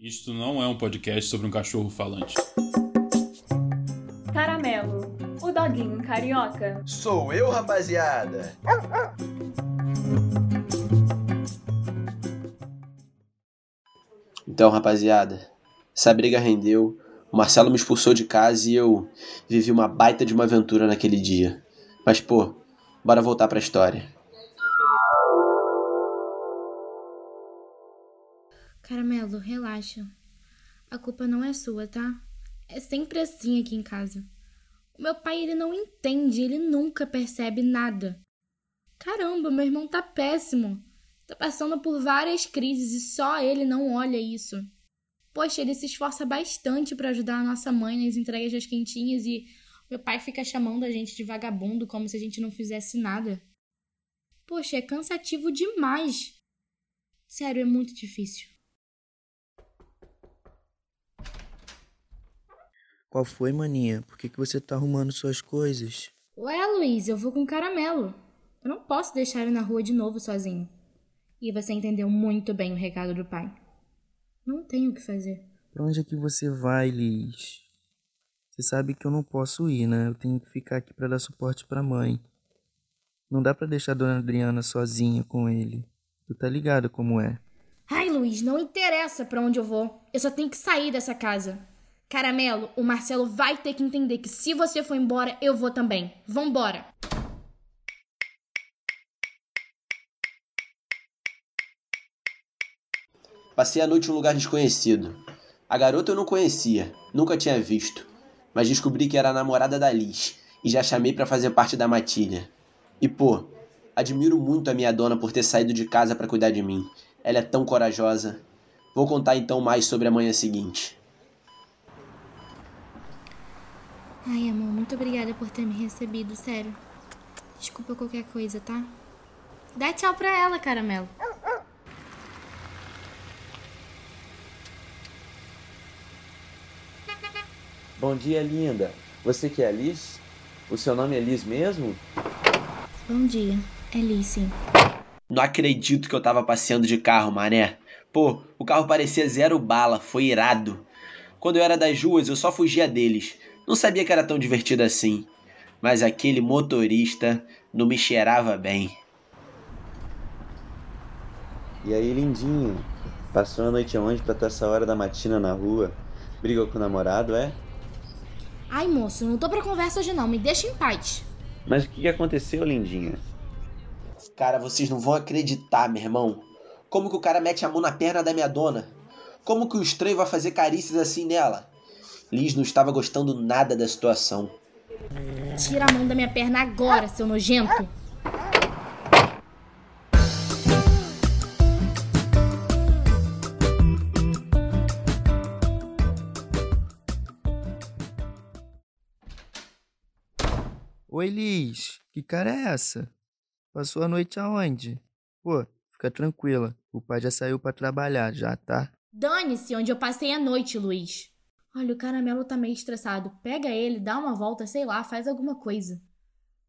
Isto não é um podcast sobre um cachorro falante. Caramelo, o doguinho carioca. Sou eu, rapaziada. Então, rapaziada, essa briga rendeu. O Marcelo me expulsou de casa e eu vivi uma baita de uma aventura naquele dia. Mas, pô, bora voltar pra história. Caramelo, relaxa. A culpa não é sua, tá? É sempre assim aqui em casa. O meu pai, ele não entende, ele nunca percebe nada. Caramba, meu irmão tá péssimo. Tá passando por várias crises e só ele não olha isso. Poxa, ele se esforça bastante para ajudar a nossa mãe nas entregas das quentinhas e meu pai fica chamando a gente de vagabundo como se a gente não fizesse nada. Poxa, é cansativo demais. Sério, é muito difícil. Qual foi, maninha? Por que, que você tá arrumando suas coisas? Ué, Luiz, eu vou com caramelo. Eu não posso deixar ele na rua de novo sozinho. E você entendeu muito bem o recado do pai. Não tenho o que fazer. Pra onde é que você vai, Liz? Você sabe que eu não posso ir, né? Eu tenho que ficar aqui para dar suporte pra mãe. Não dá para deixar a dona Adriana sozinha com ele. Tu tá ligado como é? Ai, Luiz, não interessa para onde eu vou. Eu só tenho que sair dessa casa. Caramelo, o Marcelo vai ter que entender que se você for embora, eu vou também. Vambora! Passei a noite em um lugar desconhecido. A garota eu não conhecia, nunca tinha visto, mas descobri que era a namorada da Liz e já chamei para fazer parte da matilha. E pô, admiro muito a minha dona por ter saído de casa para cuidar de mim. Ela é tão corajosa. Vou contar então mais sobre a manhã seguinte. Ai, amor, muito obrigada por ter me recebido, sério. Desculpa qualquer coisa, tá? Dá tchau pra ela, caramelo. Bom dia, linda. Você que é a Liz? O seu nome é Liz mesmo? Bom dia. É Liz, sim. Não acredito que eu tava passeando de carro, mané. Pô, o carro parecia zero bala, foi irado. Quando eu era das ruas, eu só fugia deles. Não sabia que era tão divertido assim. Mas aquele motorista não me cheirava bem. E aí, lindinho? Passou a noite onde pra estar essa hora da matina na rua? Brigou com o namorado, é? Ai, moço, não tô pra conversa hoje não. Me deixa em paz. Mas o que que aconteceu, lindinha? Cara, vocês não vão acreditar, meu irmão. Como que o cara mete a mão na perna da minha dona? Como que o estranho vai fazer carícias assim nela? Liz não estava gostando nada da situação. Tira a mão da minha perna agora, seu nojento. Oi, Liz. Que cara é essa? Passou a noite aonde? Pô, fica tranquila. O pai já saiu para trabalhar, já, tá? Dane-se onde eu passei a noite, Luiz. Olha, o caramelo tá meio estressado. Pega ele, dá uma volta, sei lá, faz alguma coisa.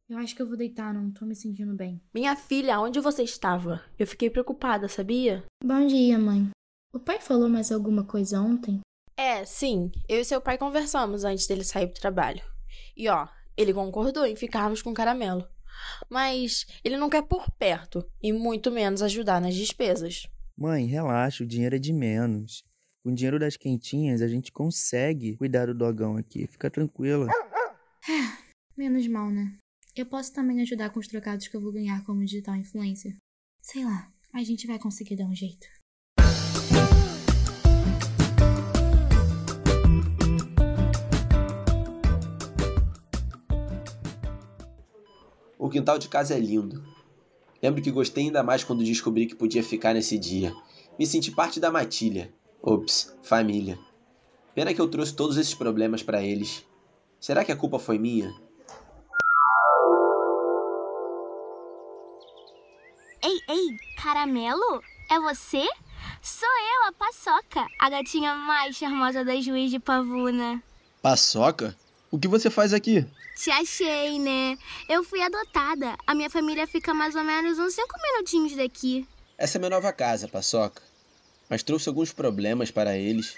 Eu acho que eu vou deitar, não tô me sentindo bem. Minha filha, onde você estava? Eu fiquei preocupada, sabia? Bom dia, mãe. O pai falou mais alguma coisa ontem? É, sim. Eu e seu pai conversamos antes dele sair pro trabalho. E ó, ele concordou em ficarmos com o caramelo. Mas ele não quer por perto e muito menos ajudar nas despesas. Mãe, relaxa, o dinheiro é de menos. Com o dinheiro das quentinhas, a gente consegue cuidar do dogão aqui. Fica tranquila. Menos mal, né? Eu posso também ajudar com os trocados que eu vou ganhar como digital influencer. Sei lá, a gente vai conseguir dar um jeito. O quintal de casa é lindo. Lembro que gostei ainda mais quando descobri que podia ficar nesse dia. Me senti parte da matilha. Ops, família. Pena que eu trouxe todos esses problemas para eles. Será que a culpa foi minha? Ei, ei, caramelo? É você? Sou eu, a Paçoca, a gatinha mais charmosa das ruas de Pavuna. Paçoca? O que você faz aqui? Te achei, né? Eu fui adotada. A minha família fica mais ou menos uns cinco minutinhos daqui. Essa é minha nova casa, Paçoca. Mas trouxe alguns problemas para eles.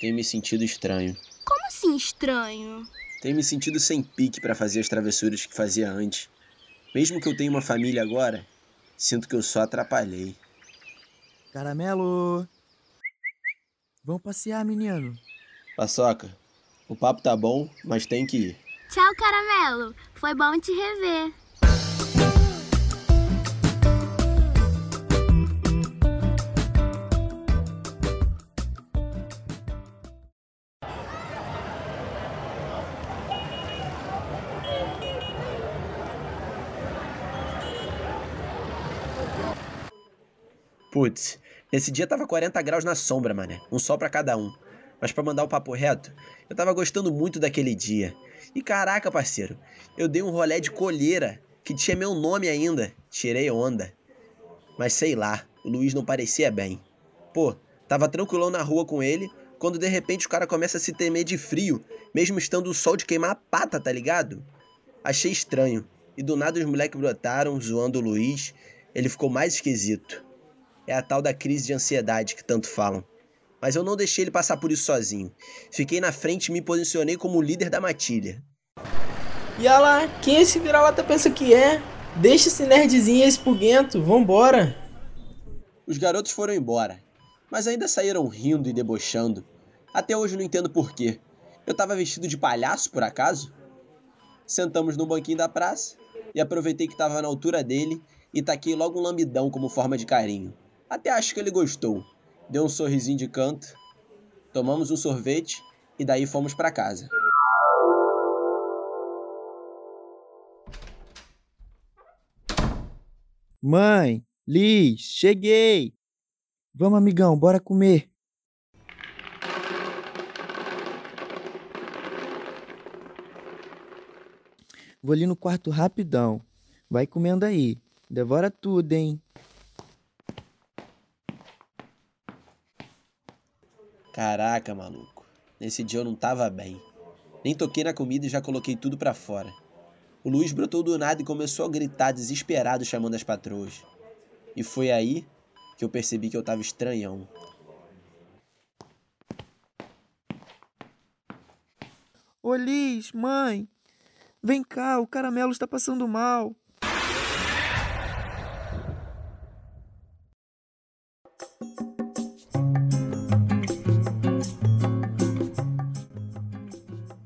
Tenho me sentido estranho. Como assim estranho? Tenho me sentido sem pique para fazer as travessuras que fazia antes. Mesmo que eu tenha uma família agora, sinto que eu só atrapalhei. Caramelo! Vamos passear, menino. Paçoca, o papo tá bom, mas tem que ir. Tchau, caramelo. Foi bom te rever. Putz, nesse dia tava 40 graus na sombra, mané. Um sol pra cada um. Mas pra mandar o papo reto, eu tava gostando muito daquele dia. E caraca, parceiro, eu dei um rolé de colheira, que tinha meu nome ainda. Tirei onda. Mas sei lá, o Luiz não parecia bem. Pô, tava tranquilão na rua com ele, quando de repente o cara começa a se temer de frio, mesmo estando o sol de queimar a pata, tá ligado? Achei estranho. E do nada os moleques brotaram, zoando o Luiz. Ele ficou mais esquisito. É a tal da crise de ansiedade que tanto falam. Mas eu não deixei ele passar por isso sozinho. Fiquei na frente e me posicionei como líder da matilha. E olha lá, quem esse vira-lata pensa que é? Deixa esse nerdzinho espuguento, vambora. Os garotos foram embora, mas ainda saíram rindo e debochando. Até hoje não entendo porquê. Eu tava vestido de palhaço, por acaso? Sentamos no banquinho da praça e aproveitei que tava na altura dele e taquei logo um lambidão como forma de carinho. Até acho que ele gostou. Deu um sorrisinho de canto. Tomamos um sorvete e daí fomos para casa. Mãe, Liz, cheguei! Vamos, amigão, bora comer. Vou ali no quarto rapidão. Vai comendo aí. Devora tudo, hein? Caraca, maluco. Nesse dia eu não tava bem. Nem toquei na comida e já coloquei tudo para fora. O Luiz brotou do nada e começou a gritar desesperado chamando as patroas. E foi aí que eu percebi que eu tava estranhão. Ô Liz, mãe, vem cá, o caramelo está passando mal.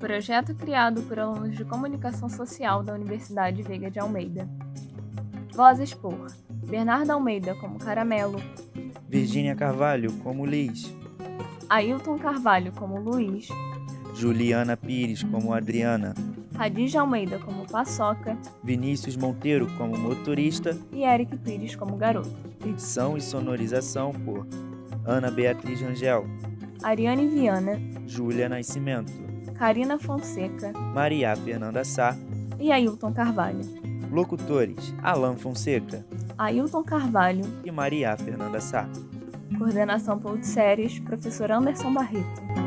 Projeto criado por alunos de comunicação social da Universidade Veiga de Almeida. Vozes por Bernardo Almeida como Caramelo, Virgínia Carvalho como Liz, Ailton Carvalho como Luiz, Juliana Pires como Adriana, Radija Almeida como Paçoca. Vinícius Monteiro como motorista, e Eric Pires como Garoto. edição e sonorização por Ana Beatriz Rangel, Ariane Viana, Júlia Nascimento, Karina Fonseca Maria Fernanda Sá, e Ailton Carvalho. locutores Alan Fonseca Ailton Carvalho, e Maria Fernanda Sá. coordenação séries, professor Anderson Barreto.